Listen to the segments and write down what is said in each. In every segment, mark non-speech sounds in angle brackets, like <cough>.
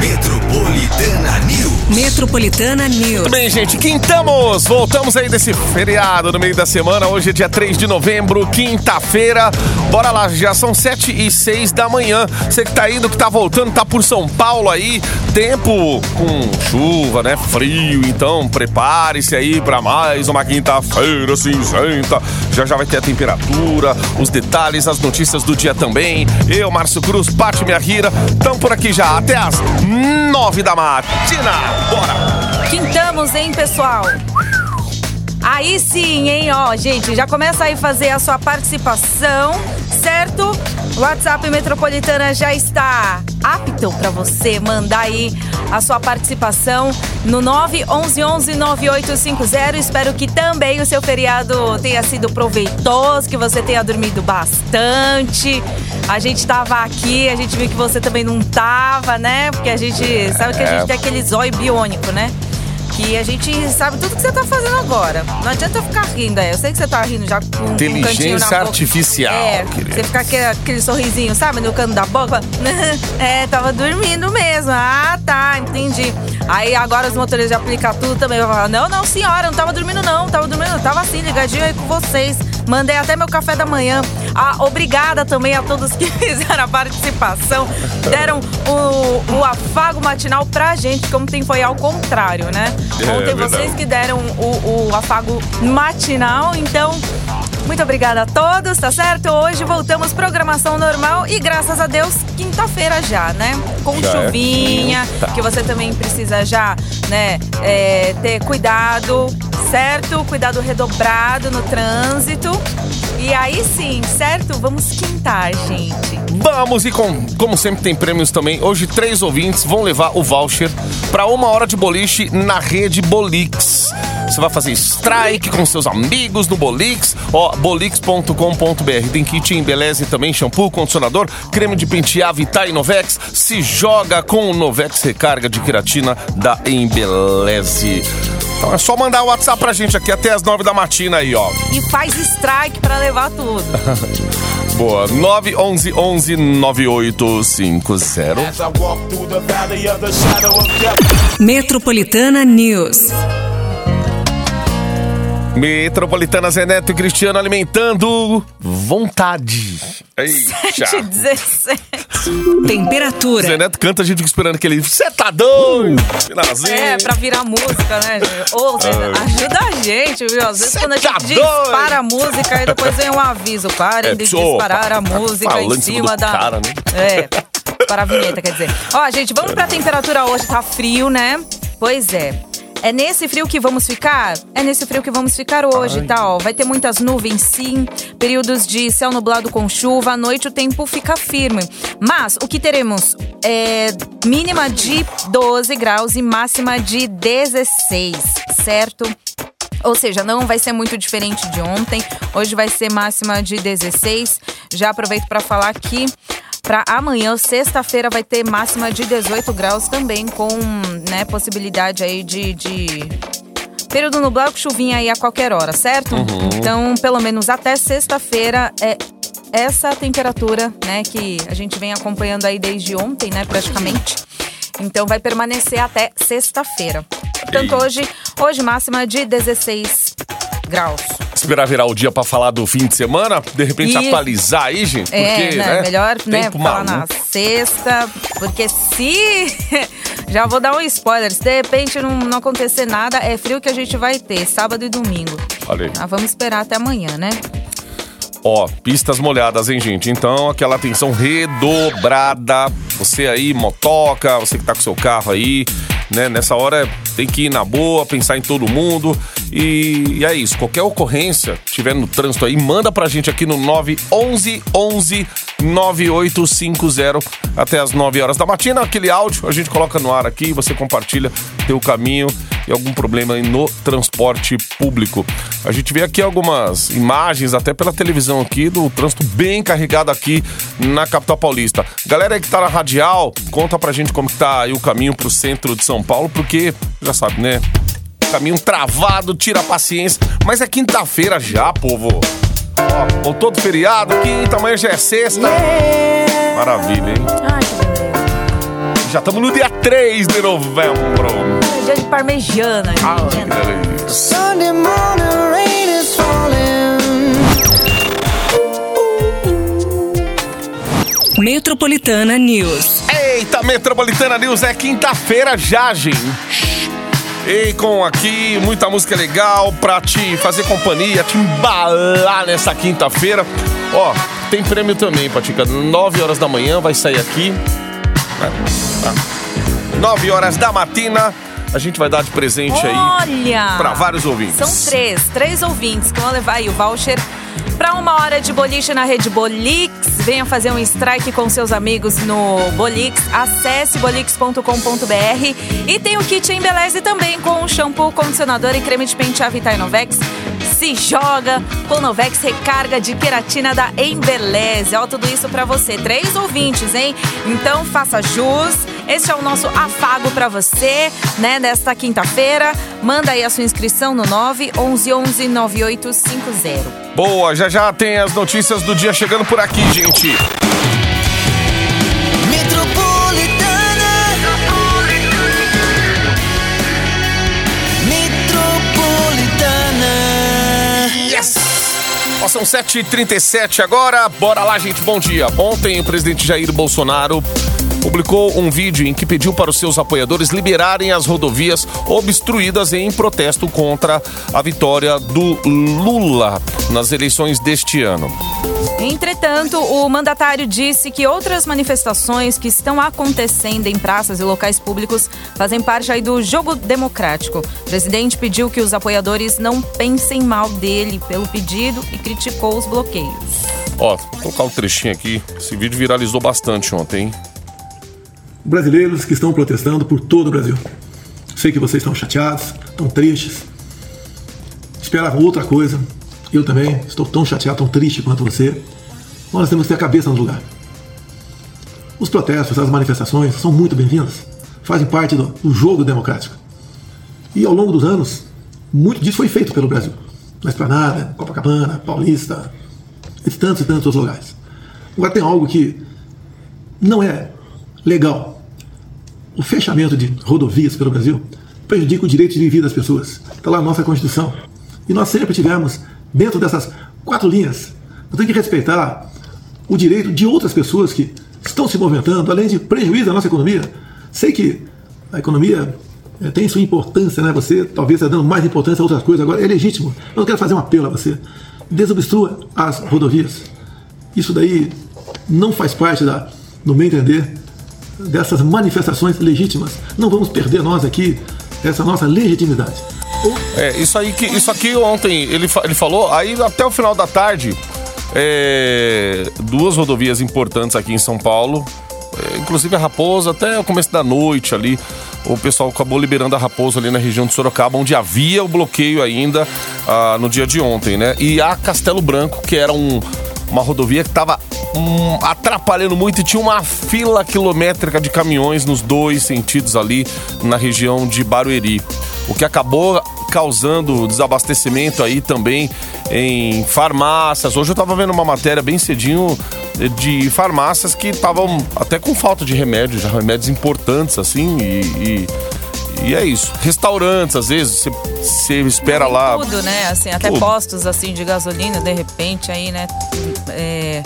Metropolitana News. Metropolitana News. Muito bem, gente, quintamos! Voltamos aí desse feriado no meio da semana. Hoje é dia 3 de novembro, quinta-feira. Bora lá, já são 7 e 6 da manhã. Você que tá indo, que tá voltando, tá por São Paulo aí. Tempo com chuva, né? Frio, então prepare-se aí pra mais uma quinta-feira cinzenta. Já já vai ter a temperatura, os detalhes, as notícias do dia também. Eu, Márcio Cruz, Pati Minha Rira, estamos por aqui já até as 9 da matina. Bora! Quintamos, hein, pessoal? Aí sim, hein, ó, gente, já começa aí fazer a sua participação, certo? O WhatsApp Metropolitana já está apto para você mandar aí a sua participação no 911-9850. Espero que também o seu feriado tenha sido proveitoso, que você tenha dormido bastante. A gente tava aqui, a gente viu que você também não tava, né? Porque a gente sabe que a gente tem aquele zóio biônico, né? que a gente sabe tudo que você tá fazendo agora. Não adianta eu ficar rindo, é. Eu sei que você tá rindo já com com um cantinho na Inteligência artificial, É, querido. você fica aquele, aquele sorrisinho, sabe, no canto da boca. <laughs> é, tava dormindo mesmo. Ah, tá, entendi. Aí agora os motoristas de aplicativo também vão falar: não, não, senhora, não tava dormindo, não, tava dormindo. Tava assim, ligadinho aí com vocês. Mandei até meu café da manhã. Ah, obrigada também a todos que <laughs> fizeram a participação. Deram o, o afago matinal pra gente, que ontem foi ao contrário, né? É, Ontem verdade. vocês que deram o, o afago matinal, então. Muito obrigada a todos, tá certo? Hoje voltamos programação normal e graças a Deus, quinta-feira já, né? Com Já é chuvinha, quinta. que você também precisa já, né, é, ter cuidado, certo? Cuidado redobrado no trânsito. E aí sim, certo? Vamos quintar, gente. Vamos e com, como sempre tem prêmios também. Hoje três ouvintes vão levar o voucher para uma hora de boliche na rede Bolix. Você vai fazer strike com seus amigos no Bolix, ó, bolix.com.br. Tem kit em beleza e também shampoo, condicionador, creme de pentear Vitar e Novex. Se joga com o Novex Recarga de queratina da Embeleze. Então é só mandar o WhatsApp pra gente aqui até as nove da matina aí, ó. E faz strike pra levar tudo. <laughs> Boa, 911 9850. As I Metropolitana Zé Neto e Cristiano alimentando vontade. Ei, já. 17. Temperatura. Zé Neto canta, a gente fica esperando aquele. Você tá doido? Finalzinho. É, pra virar música, né, gente? Ô, ajuda a gente, viu? Às vezes Cê quando a tá gente dispara doido? a música, aí depois vem um aviso. Parem É, de disparar a tá música em em cima da. cara, né? É, para a vinheta, quer dizer. Ó, gente, vamos pra temperatura hoje, tá frio, né? Pois é. É nesse frio que vamos ficar? É nesse frio que vamos ficar hoje, tá? Ó, vai ter muitas nuvens, sim. Períodos de céu nublado com chuva. À noite o tempo fica firme. Mas o que teremos é mínima de 12 graus e máxima de 16, certo? Ou seja, não vai ser muito diferente de ontem. Hoje vai ser máxima de 16. Já aproveito para falar que para amanhã, sexta-feira, vai ter máxima de 18 graus também, com né, possibilidade aí de, de período nublado com chuvinha aí a qualquer hora, certo? Então, pelo menos até sexta-feira é essa temperatura, né, que a gente vem acompanhando aí desde ontem, né, praticamente. Então vai permanecer até sexta-feira. Portanto, hoje, hoje máxima de 16 graus. Esperar virar o dia pra falar do fim de semana, de repente Isso. atualizar aí, gente. É, Porque, né, né? melhor né, tempo falar na maluco. sexta, porque se. <laughs> Já vou dar um spoiler. Se de repente não, não acontecer nada, é frio que a gente vai ter, sábado e domingo. Aí. Mas vamos esperar até amanhã, né? Ó, pistas molhadas, hein, gente? Então, aquela atenção redobrada. Você aí, motoca, você que tá com seu carro aí, né? Nessa hora tem que ir na boa, pensar em todo mundo. E, e é isso. Qualquer ocorrência, tiver no trânsito aí, manda pra gente aqui no 911 11 9850 até as 9 horas da matina. Aquele áudio a gente coloca no ar aqui, você compartilha teu caminho e algum problema aí no transporte público. A gente vê aqui algumas imagens, até pela televisão aqui, do trânsito bem carregado aqui na capital paulista. Galera aí que tá na radial, conta pra gente como que tá aí o caminho pro centro de São Paulo, porque já sabe, né? Caminho travado, tira a paciência. Mas é quinta-feira já, povo. Ó, voltou do feriado, quinta, amanhã já é sexta. Maravilha, hein? Ai, que. Já estamos no dia 3 de novembro. É dia de parmegiana, Ai, gente. que delícia. Sunday morning rain is falling. Metropolitana News. Eita, Metropolitana News é quinta-feira já, gente. E com aqui muita música legal pra te fazer companhia, te embalar nessa quinta-feira. Ó, tem prêmio também, Patica. 9 horas da manhã vai sair aqui. né? Tá. 9 horas da matina, a gente vai dar de presente aí Olha! pra vários ouvintes. São três, três ouvintes que vão levar aí o voucher para uma hora de boliche na rede Bolix. Venha fazer um strike com seus amigos no Bolix. Acesse bolix.com.br e tem o kit Embeleze também com shampoo, condicionador e creme de pentear Vitae Novex. Se joga com Novex recarga de queratina da Embeleze. Ó, tudo isso para você. Três ouvintes, hein? Então faça jus. Esse é o nosso afago para você, né, nesta quinta-feira. Manda aí a sua inscrição no 911 9850. Boa, já já tem as notícias do dia chegando por aqui, gente. Ó, são 7h37 agora. Bora lá, gente. Bom dia. Ontem, o presidente Jair Bolsonaro publicou um vídeo em que pediu para os seus apoiadores liberarem as rodovias obstruídas em protesto contra a vitória do Lula nas eleições deste ano. Entretanto, o mandatário disse que outras manifestações que estão acontecendo em praças e locais públicos fazem parte aí do jogo democrático. O presidente pediu que os apoiadores não pensem mal dele pelo pedido e criticou os bloqueios. Ó, vou colocar um trechinho aqui. Esse vídeo viralizou bastante ontem, hein? brasileiros que estão protestando por todo o Brasil. Sei que vocês estão chateados, estão tristes, esperavam outra coisa. Eu também estou tão chateado, tão triste quanto você. Nós temos que ter a cabeça no lugar. Os protestos, as manifestações são muito bem-vindas, fazem parte do, do jogo democrático. E ao longo dos anos, muito disso foi feito pelo Brasil. Na Esplanada, Copacabana, Paulista, e tantos e tantos outros lugares. Agora tem algo que não é legal. O fechamento de rodovias pelo Brasil prejudica o direito de viver das pessoas. Está lá na nossa Constituição. E nós sempre tivemos, dentro dessas quatro linhas, nós temos que respeitar o direito de outras pessoas que estão se movimentando, além de prejuízo à nossa economia. Sei que a economia eh, tem sua importância, né? Você talvez está dando mais importância a outras coisas agora. É legítimo. Mas eu quero fazer um apelo a você. Desobstrua as rodovias. Isso daí não faz parte da, no meu entender, dessas manifestações legítimas. Não vamos perder nós aqui essa nossa legitimidade. É, isso aí que isso aqui ontem ele, ele falou, aí até o final da tarde, é, duas rodovias importantes aqui em São Paulo, é, inclusive a Raposa, até o começo da noite ali, o pessoal acabou liberando a Raposa ali na região de Sorocaba, onde havia o bloqueio ainda ah, no dia de ontem, né? E a Castelo Branco, que era um, uma rodovia que estava atrapalhando muito e tinha uma fila quilométrica de caminhões nos dois sentidos ali na região de Barueri. O que acabou causando desabastecimento aí também em farmácias. Hoje eu tava vendo uma matéria bem cedinho de farmácias que estavam até com falta de remédios, já remédios importantes assim e, e, e é isso. Restaurantes, às vezes, você- espera lá. Tudo, né? Assim, até Tudo. postos assim de gasolina, de repente aí, né? É,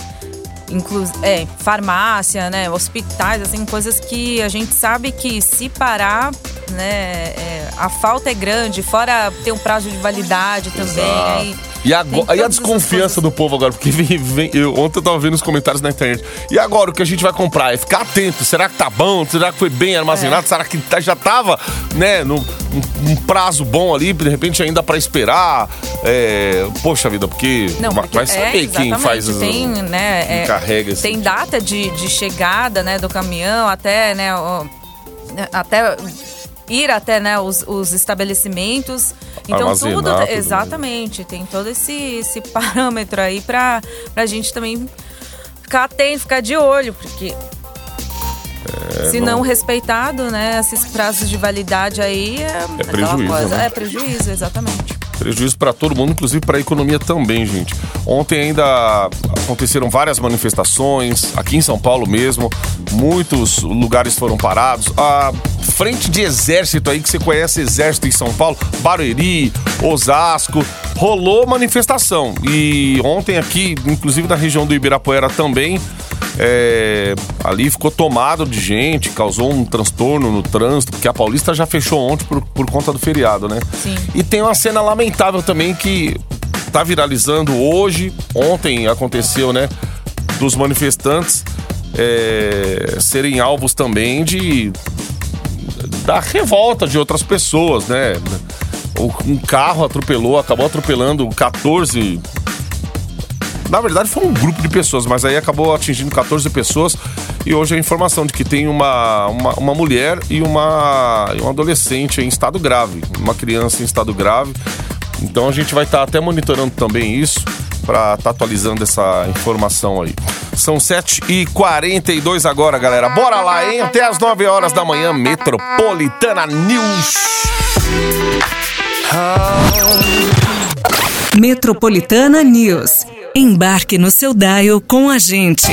inclu é, farmácia, né? Hospitais, assim, coisas que a gente sabe que se parar, né? é, a falta é grande, fora ter um prazo de validade também. Aí, E, agora, tem aí a desconfiança do povo agora, porque <laughs> vem, vem- eu, ontem eu tava vendo os comentários na internet. E agora o que a gente vai comprar? É ficar atento. Será que tá bom? Será que foi bem armazenado? É. Será que tá- já tava, né, num um, prazo bom ali, de repente ainda pra esperar? É, poxa vida, porque, Não, porque vai saber é, quem faz as- tem, né, é, encarrega esse tem tipo. data de, de chegada, né, do caminhão até, né, até ir até, né, os, os estabelecimentos. Então Armazenar tudo, tudo, exatamente, tem todo esse, esse <laughs> parâmetro aí pra, pra gente também ficar atento, ficar de olho, porque se não, É, não- respeitado, né, esses prazos de validade aí é, aquela prejuízo, coisa, né? é prejuízo, exatamente. Prejuízo para todo mundo, inclusive para a economia também, gente. Ontem ainda aconteceram várias manifestações, aqui em São Paulo mesmo. Muitos lugares foram parados. A frente de exército aí, que você conhece exército em São Paulo, Barueri, Osasco, rolou manifestação. E ontem aqui, inclusive na região do Ibirapuera também, é, ali ficou tomado de gente, causou um transtorno no trânsito, porque a Paulista já fechou ontem por, por conta do feriado, né? Sim. E tem uma cena lamentável também que tá viralizando hoje, ontem aconteceu, né? Dos manifestantes é, serem alvos também de da revolta de outras pessoas, né? Um carro atropelou, acabou atropelando 14 na verdade, foi um grupo de pessoas, mas aí acabou atingindo 14 pessoas. E hoje a informação de que tem uma, uma, uma mulher e uma, e um adolescente em estado grave, uma criança em estado grave. Então a gente vai estar até monitorando também isso para estar tá atualizando essa informação aí. São 7h42 agora, galera. Bora lá, hein? Até as 9 horas da manhã, Metropolitana News. Metropolitana News. Embarque no seu dial com a gente.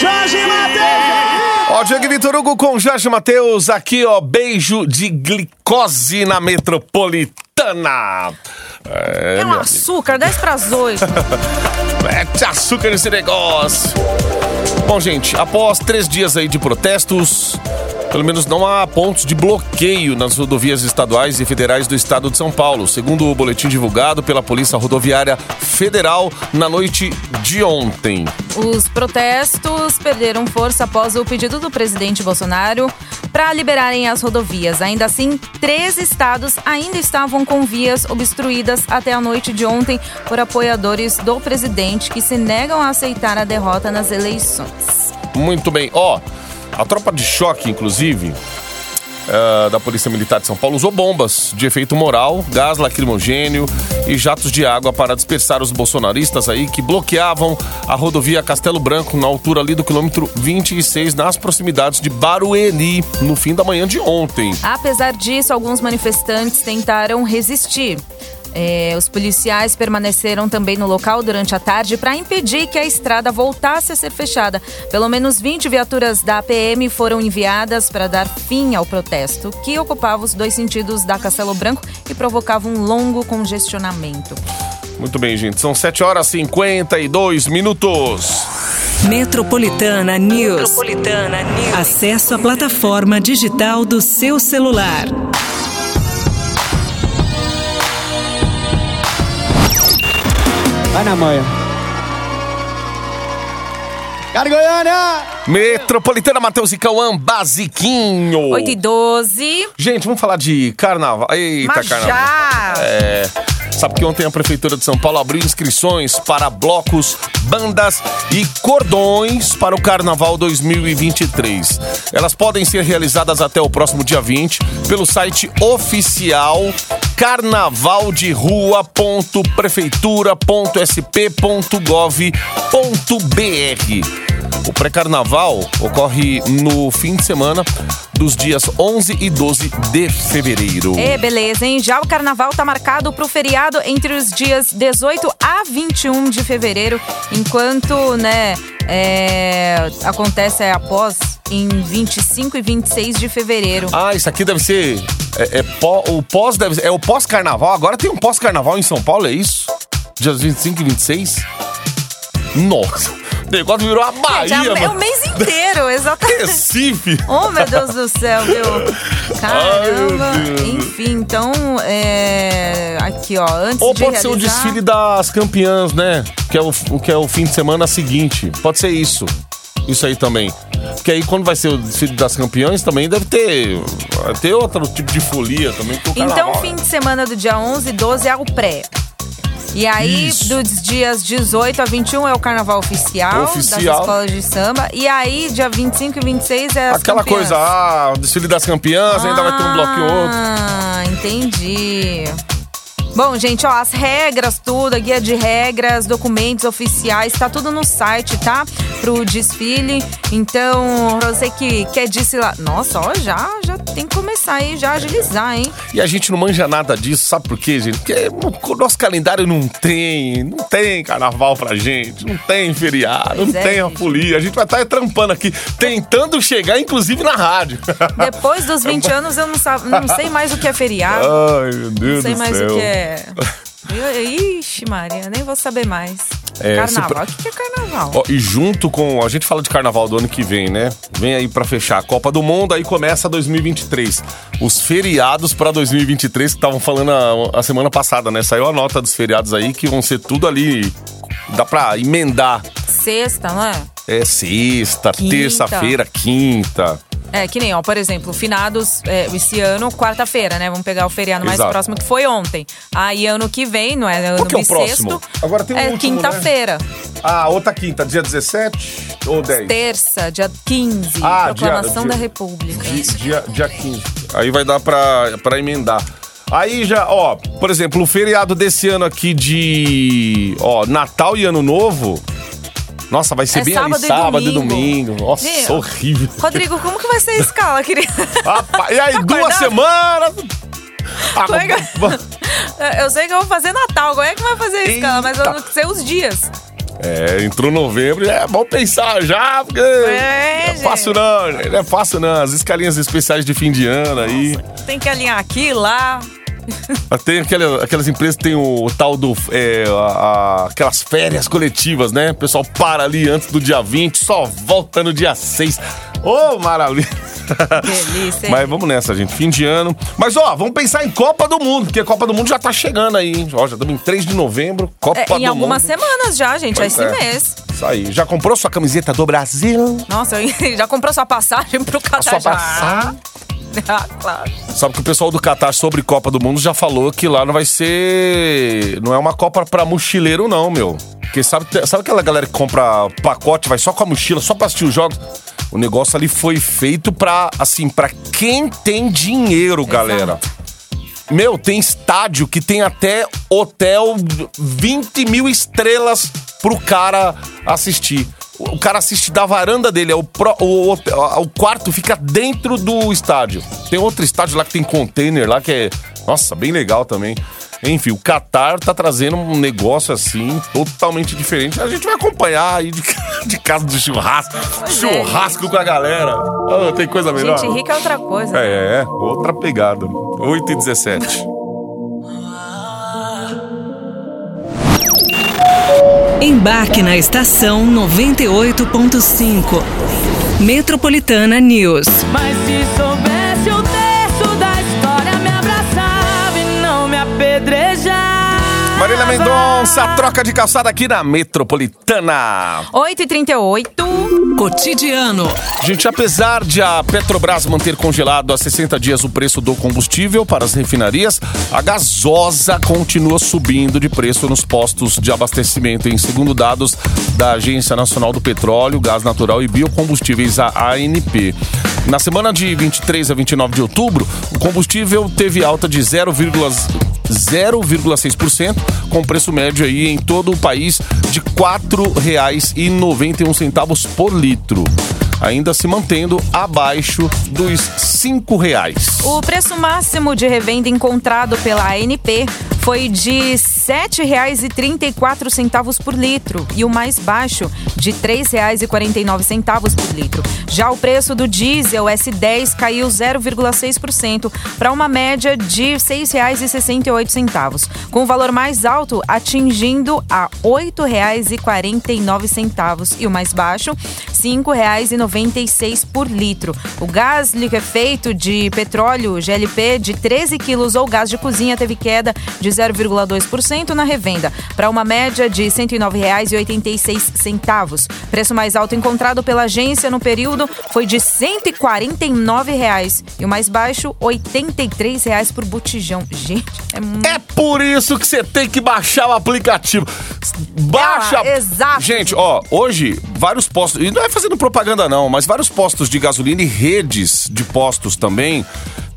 Jorge Matheus! Ó, Diego Vitor Hugo com Jorge Matheus aqui, ó. Beijo de glicose na Metropolitana. É, É um açúcar, 10 para as 8. Mete açúcar nesse negócio. Bom, gente, após três dias aí de protestos, pelo menos não há pontos de bloqueio nas rodovias estaduais e federais do estado de São Paulo, segundo o boletim divulgado pela Polícia Rodoviária Federal na noite de ontem. Os protestos perderam força após o pedido do presidente Bolsonaro para liberarem as rodovias. Ainda assim, três estados ainda estavam com vias obstruídas até a noite de ontem por apoiadores do presidente que se negam a aceitar a derrota nas eleições. Muito bem. Ó, a tropa de choque, inclusive, eh, da Polícia Militar de São Paulo usou bombas de efeito moral, gás lacrimogênio e jatos de água para dispersar os bolsonaristas aí que bloqueavam a rodovia Castelo Branco na altura ali do quilômetro 26, nas proximidades de Barueri, no fim da manhã de ontem. Apesar disso, alguns manifestantes tentaram resistir. É, os policiais permaneceram também no local durante a tarde para impedir que a estrada voltasse a ser fechada. Pelo menos 20 viaturas da PM foram enviadas para dar fim ao protesto, que ocupava os dois sentidos da Castelo Branco e provocava um longo congestionamento. Muito bem, gente. São 7 horas e 52 minutos. Metropolitana News. Metropolitana News. Acesso à plataforma digital do seu celular. Vai na manhã. Cara Goiânia! Metropolitana Matheus e Cauã, basiquinho. 8 e 12. Gente, vamos falar de carnaval. Eita, Mas carnaval. já! É. Sabe que ontem a Prefeitura de São Paulo abriu inscrições para blocos, bandas e cordões para o Carnaval 2023. Elas podem ser realizadas até o próximo dia 20 pelo site oficial carnavalderrua.prefeitura.sp.gov.br. O pré-carnaval ocorre no fim de semana dos dias 11 e 12 de fevereiro. É, beleza, hein? Já o carnaval tá marcado pro feriado entre os dias 18 a 21 de fevereiro, enquanto, né, é, acontece após em 25 e 26 de fevereiro. Ah, isso aqui deve ser. É, é pó- o pós deve ser- É o pós-carnaval. Agora tem um pós-carnaval em São Paulo, é isso? Dias 25 e 26? Nossa, o negócio virou a Bahia, Já é o mano. mês inteiro, <laughs> exatamente. Recife. Oh, meu Deus do céu, viu? <laughs> Caramba. Ai. Enfim, então, é... Aqui, ó, antes Ou de pode ser o realizar- desfile das campeãs, né? Que é o que é o fim de semana seguinte. Pode ser isso. Isso aí também. Porque aí quando vai ser o desfile das campeãs também deve ter, ter outro tipo de folia também. Então, fim de semana do dia 11 e 12 é o pré. E aí, Isso. dos dias 18 a 21 é o carnaval oficial, Oficial. das escolas de samba. E aí, dia 25 e 26 é Aquela campeãs. coisa, ah, o desfile das campeãs, ainda vai ter um bloco e outro. Ah, entendi. Bom, gente, ó, as regras, tudo, a guia de regras, documentos oficiais, tá tudo no site, tá? Pro desfile. Então, pra você que quer desfilar. Nossa, ó, já, já tem que começar aí, já agilizar, hein? E a gente não manja nada disso, sabe por quê, gente? Porque o nosso calendário não tem, não tem carnaval pra gente, não tem feriado, Pois não é, tem a folia. A gente vai estar trampando aqui, tentando chegar, inclusive, na rádio. Depois dos <laughs> 20 anos, eu não, não sei mais o que é feriado. Ai, meu Deus Não sei do mais céu. o que é. Eu- Ixi, Maria, nem vou saber mais. É, carnaval. se O que é carnaval? Ó, e junto com. A gente fala de carnaval do ano que vem, né? Vem aí pra fechar a Copa do Mundo, aí começa 2023. Os feriados pra 2023 que estavam falando a, a semana passada, né? Saiu a nota dos feriados aí que vão ser tudo ali. Dá pra emendar. Sexta, não é? É sexta, terça-feira, quinta. É, que nem, ó, por exemplo, finados é, esse ano, quarta-feira, né? Vamos pegar o feriado mais Exato. próximo que foi ontem. Aí ano que vem, não é? Ano Qual que é o próximo? Agora tem o É né? quinta-feira. Ah, outra quinta, dia 17 ou 10? Terça, dia 15. Ah, proclamação dia- da dia- República. Di- Dia, dia 15. Aí vai dar pra, pra emendar. Aí já, ó, por exemplo, o feriado desse ano aqui de, ó, Natal e Ano Novo. Nossa, vai ser É bem sábado ali, e sábado e domingo. domingo. Nossa, Viu? horrível. Rodrigo, como que vai ser a escala, querido? Rapaz, e aí, <laughs> Tá duas semanas. Ah, é <laughs> Eu sei que eu vou fazer Natal, como é que vai fazer a escala? Mas eu não sei os dias. É, entrou novembro, é bom pensar já, porque. É, não é fácil não, não é fácil não. As escalinhas especiais de fim de ano aí. Tem que alinhar aqui, lá. <laughs> Tem aquelas, aquelas empresas que tem o tal do. é, a- a- aquelas férias coletivas, né? O pessoal para ali antes do dia 20, só volta no dia 6. Ô, maravilha! Delícia, hein? Mas vamos nessa, gente. Fim de ano. Mas, ó, vamos pensar em Copa do Mundo, porque a Copa do Mundo já tá chegando aí, hein? Ó, já estamos em 3 de novembro. Copa É, do em algumas Mundo. semanas já, gente, Pois é esse mês. Isso aí. Já comprou sua camiseta do Brasil? Nossa, <laughs> já comprou sua passagem pro A Catar sua já? passagem? <laughs> Ah, claro. Sabe que o pessoal do Catar sobre Copa do Mundo já falou que lá não vai ser. Não é uma Copa pra mochileiro, não, meu. Porque sabe, sabe aquela galera que compra pacote, vai só com a mochila, só pra assistir os jogos? O negócio ali foi feito pra, assim, pra quem tem dinheiro, galera. Meu, tem estádio que tem até hotel 20 mil estrelas pro cara assistir. O o cara assiste da varanda dele, é o, pró- o, hotel- o quarto fica dentro do estádio. Tem outro estádio lá que tem container lá que é, nossa, bem legal também. Enfim, o Qatar tá trazendo um negócio assim, totalmente diferente. A gente vai acompanhar aí de, <laughs> de casa do churrasco. churrasco com a galera. Ah, tem coisa melhor. Gente, rica é outra coisa. É, é, outra pegada. 8 e 17. Embarque na estação 98.5. Metropolitana News. Marília Mendonça, troca de calçada aqui na Metropolitana. 8h38. Cotidiano. Gente, apesar de a Petrobras manter congelado há 60 dias o preço do combustível para as refinarias, a gasosa continua subindo de preço nos postos de abastecimento, em segundo dados da Agência Nacional do Petróleo, Gás Natural e Biocombustíveis, a ANP. Na semana de 23 a 29 de outubro, o combustível teve alta de 0,0 0,6%, com preço médio aí em todo o país de R$ 4,91 por litro. Ainda se mantendo abaixo dos 5 reais. O preço máximo de revenda encontrado pela ANP foi de R$ 7,34 por litro e o mais baixo de R$ 3,49 por litro. Já o preço do diesel S10 caiu 0,6% para uma média de R$ 6,68, com o valor mais alto atingindo a R$ 8,49 e o mais baixo R$ 5,96 por litro. O gás liquefeito de petróleo GLP de 13 quilos ou gás de cozinha teve queda de 0,2% na revenda, para uma média de R$ 109,86. Preço mais alto encontrado pela agência no período foi de 149 reais, e o mais baixo 83 reais por botijão. <laughs> Gente, é muito. É por isso que você tem que baixar o aplicativo. Baixa. Ah, exato. Gente, ó, hoje vários postos, e não é fazendo propaganda não, mas vários postos de gasolina e redes de postos também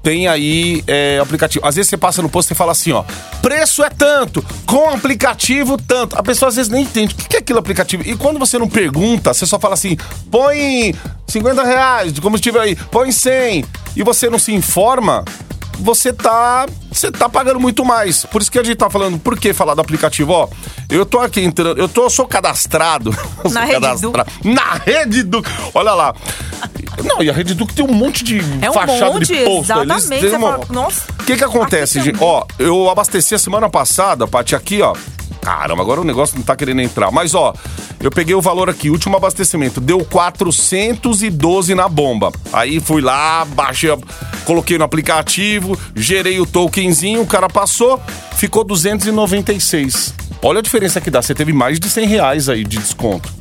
tem aí é, aplicativo. Às vezes você passa no posto e fala assim, ó, preço é tanto, com aplicativo tanto. A pessoa às vezes nem entende o que é aquilo aplicativo. E quando você não pergunta, você só fala assim, põe 50 reais de combustível aí, põe 100, e você não se informa, você tá, você tá pagando muito mais. Por isso que a gente tá falando, por que falar do aplicativo? Ó, eu tô aqui entrando, eu tô, sou cadastrado. <laughs> Eu sou Na Rede cadastrado. Na Rede Duque. Olha lá. Não, e a Rede Duque tem um monte de É um fachada monte, de posto. Exatamente. uma- nossa. o que que acontece, gente? Ó, eu abasteci a semana passada, Paty, aqui, ó. Caramba, agora o negócio não tá querendo entrar. Mas, ó, eu peguei o valor aqui, último abastecimento, deu 412 na bomba. Aí fui lá, baixei, coloquei no aplicativo, gerei o tokenzinho, o cara passou, ficou 296. Olha a diferença que dá, você teve mais de 100 reais aí de desconto.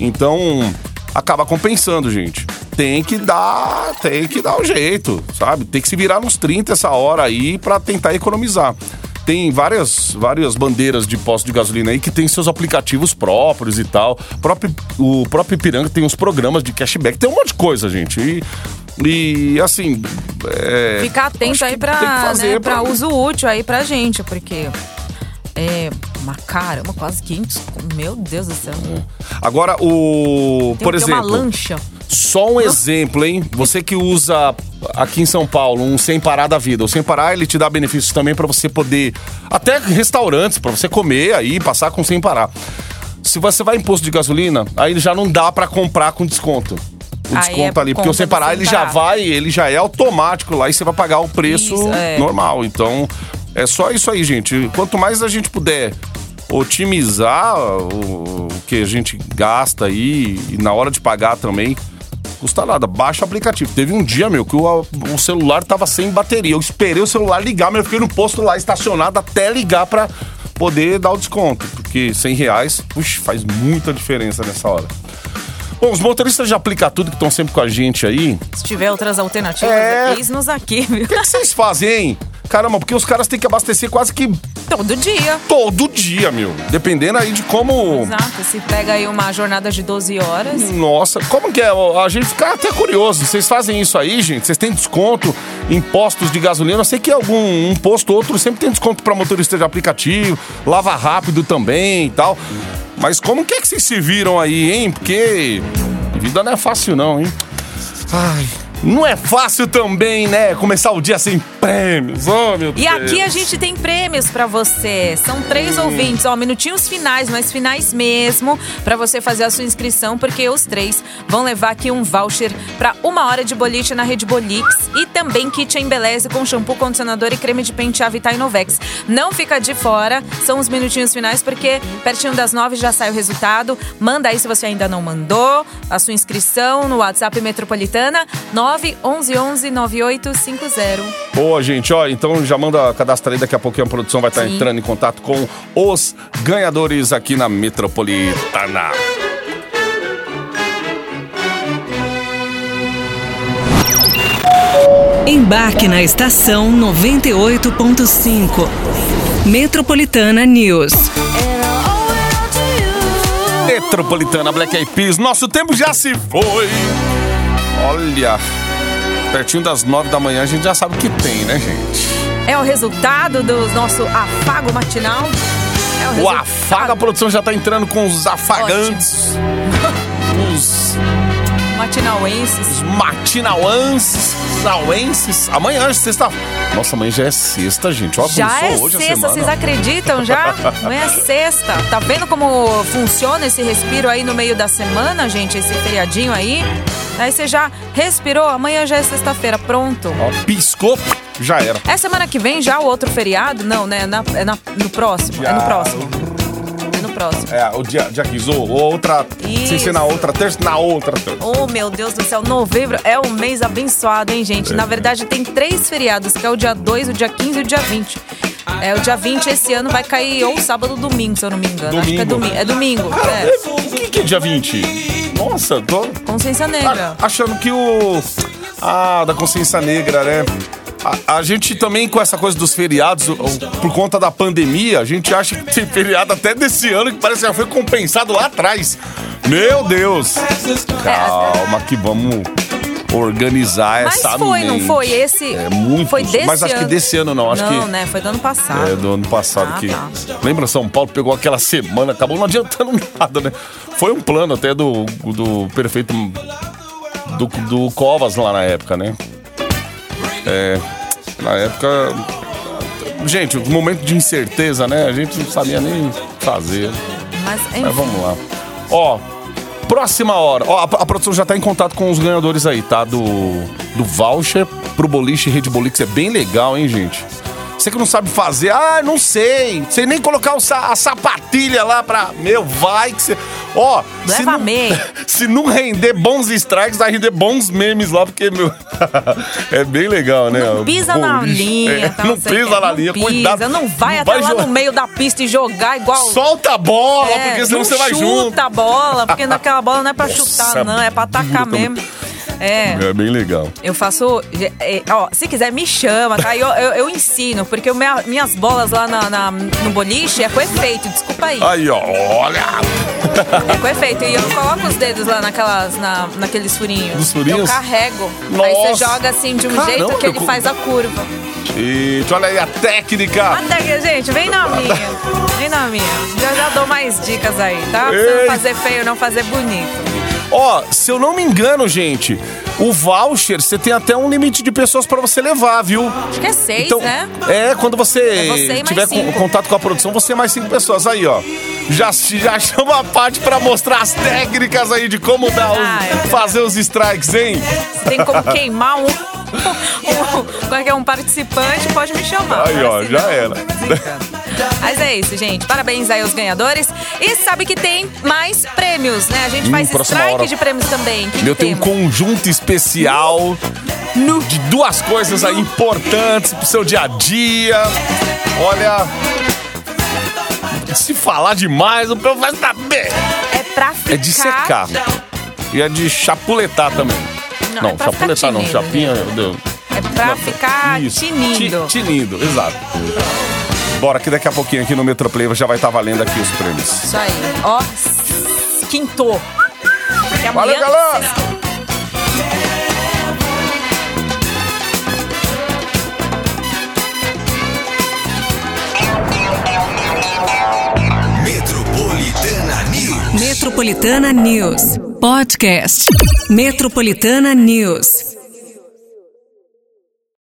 Então, acaba compensando, gente. Tem que dar, tem que dar um jeito, sabe? Tem que se virar nos 30 essa hora aí pra tentar economizar. Tem várias, várias bandeiras de posto de gasolina aí que tem seus aplicativos próprios e tal. O próprio, o próprio Ipiranga tem uns programas de cashback, tem um monte de coisa, gente. E, e assim. é, Ficar atento aí pra, né, pra pra- uso útil aí pra gente, porque é uma caramba, quase 500. Meu Deus do céu. Agora, o. Tem por ter uma exemplo. lancha. Só um exemplo, hein? Você que usa aqui em São Paulo um sem parar da vida. O sem parar, ele te dá benefícios também pra você poder. Até restaurantes, pra você comer aí, passar com sem parar. Se você vai em posto de gasolina, aí já não dá pra comprar com desconto. O Aí desconto é ali, porque o sem parar ele já vai, ele já é automático lá e você vai pagar o preço Isso, é. normal. Então, é só isso aí, gente. Quanto mais a gente puder otimizar o, o que a gente gasta aí e na hora de pagar também, custa nada. Baixa aplicativo. Teve um dia, meu, que o, o celular tava sem bateria. Eu esperei o celular ligar, mas eu fiquei no posto lá estacionado até ligar pra poder dar o desconto. Porque 100 reais, puxa, faz muita diferença nessa hora. Bom, os motoristas de aplica tudo que estão sempre com a gente aí, Se tiver outras alternativas, É. eis-nos aqui, viu? o que, que vocês fazem, hein? Caramba, porque os caras têm que abastecer quase que Todo dia. todo dia, meu. Dependendo aí de como. Exato. Se pega aí uma jornada de 12 horas. Nossa, como que é? A gente fica até curioso. Vocês fazem isso aí, gente? Vocês têm desconto em postos de gasolina? Eu sei que algum um posto ou outro sempre tem desconto para motorista de aplicativo, lava rápido também e tal. Mas como que é que vocês se viram aí, hein? Porque vida não é fácil não, hein? Ai, não é fácil também, né? Começar o dia sem prêmios. Oh, meu E Deus. aqui a gente tem prêmios pra você. São três ouvintes, ó, minutinhos finais, mas finais mesmo, pra você fazer a sua inscrição, porque os três vão levar aqui um voucher pra uma hora de boliche na Rede Bolix e também kit Embeleze com shampoo, condicionador e creme de pentear Vita Inovex. Não fica de fora, são os minutinhos finais, porque pertinho das nove já sai o resultado. Manda aí se você ainda não mandou a sua inscrição no WhatsApp Metropolitana 911 9850. Boa, gente. Ó, então já manda cadastrar aí. Daqui a pouquinho a produção vai estar Sim. entrando em contato com os ganhadores aqui na Metropolitana. Embarque na estação 98.5. Metropolitana News. Metropolitana Black Eyed Peas. Nosso tempo já se foi. Olha, pertinho das nove da manhã a gente já sabe o que tem, né, gente? É o resultado do nosso afago matinal? É O resultado. afaga, a produção já tá entrando com os afagantes. <laughs> Os Matinauenses. matinauances, sauenses. Amanhã, é sexta. Nossa, amanhã já é sexta, gente. Ó, Já é hoje sexta, vocês acreditam já? <laughs> Não é sexta. Tá vendo como funciona esse respiro aí no meio da semana, gente? Esse feriadinho aí. Aí você já respirou, amanhã já é sexta-feira, pronto. Ó, piscou, já era. É semana que vem já o outro feriado? Não, né? Na- é na- no próximo. Já. próximo. É no próximo. É, o dia, dia 15, ou outra, sem ser na Isso. outra terça, na outra terça. Oh, meu Deus do céu, novembro é um mês abençoado, hein, gente? Na verdade, tem três feriados, que é o dia 2, o dia 15 e o dia 20. É, o dia 20 esse ano vai cair ou sábado ou domingo, se eu não me engano. Acho que é Domingo. domingo. É domingo, Cara, é. o que, que é dia 20? Nossa, tô Consciência Negra. a- achando que o. Ah, da consciência negra, né? A, a gente também, com essa coisa dos feriados, por conta da pandemia, a gente acha que tem feriado até desse ano que parece que já foi compensado lá atrás. Meu Deus! Calma que vamos. organizar Mas essa foi, não mente. foi? Esse É muito. foi desse mas acho que ano. desse ano não, acho não, que né? Foi do ano passado. é do ano passado Ah, que. tá. Lembra São Paulo pegou aquela semana, acabou não adiantando <laughs> nada, né? Foi um plano até do do prefeito do, do Covas lá na época, né? É, na época Gente, o momento de incerteza, né? A gente não sabia nem fazer. Mas, Mas vamos lá. Ó, próxima hora. Ó, a, a produção já tá em contato com os ganhadores aí, tá? Do, do voucher pro boliche Rede Bolix. É bem legal, hein, gente? Você que não sabe fazer, ah, não sei. Sei nem colocar o a sapatilha lá pra. Meu, vai que você. Ó, se Leva não, <laughs> se não render bons strikes, vai render bons memes lá, porque, meu. <laughs> é bem legal, né? Não pisa na Boliche. linha, É, tá, não pisa na Não linha, pisa, cuidado. Não vai até lá jo- no meio da pista e jogar igual. <laughs> Solta a bola, É, porque senão não você vai chuta junto. a bola, porque naquela bola não é pra Nossa, chutar, não, é pra atacar mesmo. É. É bem legal. Eu faço. é, ó, se quiser, me chama, tá? Eu, eu, eu ensino, porque minha- minhas bolas lá na, na- no boliche é com efeito, desculpa aí. Aí, ó, olha! É com efeito. E eu não coloco os dedos lá naquelas, na, naqueles furinhos. Nos furinhos? Eu carrego. Aí você Nossa. joga assim de um Caramba, jeito que ele eu- faz a curva. E olha aí a técnica. Até que, gente, vem na minha. <laughs> Vem na minha. Já já dou mais dicas aí, tá? Pra você não fazer feio, não fazer bonito. Ó, se eu não me engano, gente, o voucher, você tem até um limite de pessoas pra você levar, viu? Acho que é seis, Então, né? é, quando você, É você tiver cinco. contato com a produção, você é mais cinco pessoas. Aí, ó. Já, já <laughs> chama a parte pra mostrar as técnicas aí de como dar os- Ah, é. fazer os strikes, hein? Se tem como queimar <laughs> um. qualquer um participante, pode me chamar. Aí, ó, já era. Mas é isso, gente. Parabéns aí aos ganhadores. E sabe que tem mais prêmios, né? A gente Hum, faz strike hora. de prêmios também. Que Eu que tenho um conjunto especial de duas coisas aí importantes pro seu dia a dia. Olha. Se falar demais, o povo vai saber. É pra ficar. É de secar. E é de chapuletar também. Não, Não, é chapuletar não, chapinha. né? Deu. É pra ficar Isso, tinindo. ti- Tinindo, exato. Bora que daqui a pouquinho aqui no Metroplay já vai estar valendo aqui os prêmios. Isso aí. Ó, quintou. Valeu, galera! Metropolitana News. Metropolitana News. Podcast. Metropolitana News.